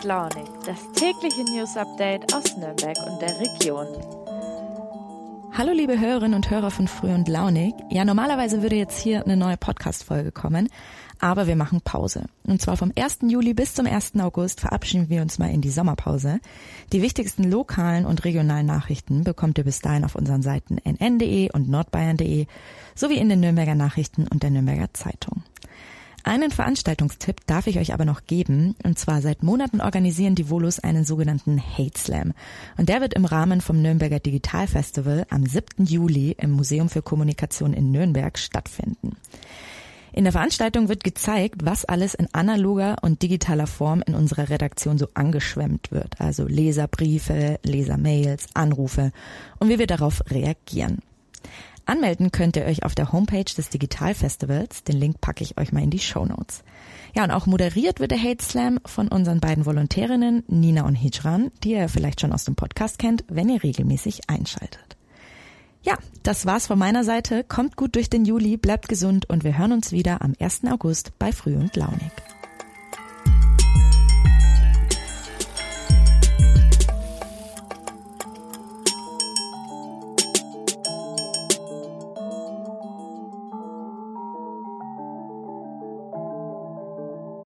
und Launig, das tägliche News Update aus Nürnberg und der Region. Hallo liebe Hörerinnen und Hörer von Früh und Launig. Ja, normalerweise würde jetzt hier eine neue Podcast-Folge kommen, aber wir machen Pause. Und zwar vom 1. Juli bis zum 1. August verabschieden wir uns mal in die Sommerpause. Die wichtigsten lokalen und regionalen Nachrichten bekommt ihr bis dahin auf unseren Seiten nn.de und nordbayern.de sowie in den Nürnberger Nachrichten und der Nürnberger Zeitung. Einen Veranstaltungstipp darf ich euch aber noch geben. Und zwar seit Monaten organisieren die Volus einen sogenannten Hate Slam. Und der wird im Rahmen vom Nürnberger Digital Festival am 7. Juli im Museum für Kommunikation in Nürnberg stattfinden. In der Veranstaltung wird gezeigt, was alles in analoger und digitaler Form in unserer Redaktion so angeschwemmt wird. Also Leserbriefe, Lesermails, Anrufe und wie wir darauf reagieren. Anmelden könnt ihr euch auf der Homepage des Digitalfestivals. Den Link packe ich euch mal in die Show Notes. Ja, und auch moderiert wird der Hate Slam von unseren beiden Volontärinnen Nina und Hijran, die ihr vielleicht schon aus dem Podcast kennt, wenn ihr regelmäßig einschaltet. Ja, das war's von meiner Seite. Kommt gut durch den Juli, bleibt gesund und wir hören uns wieder am 1. August bei Früh und Launig.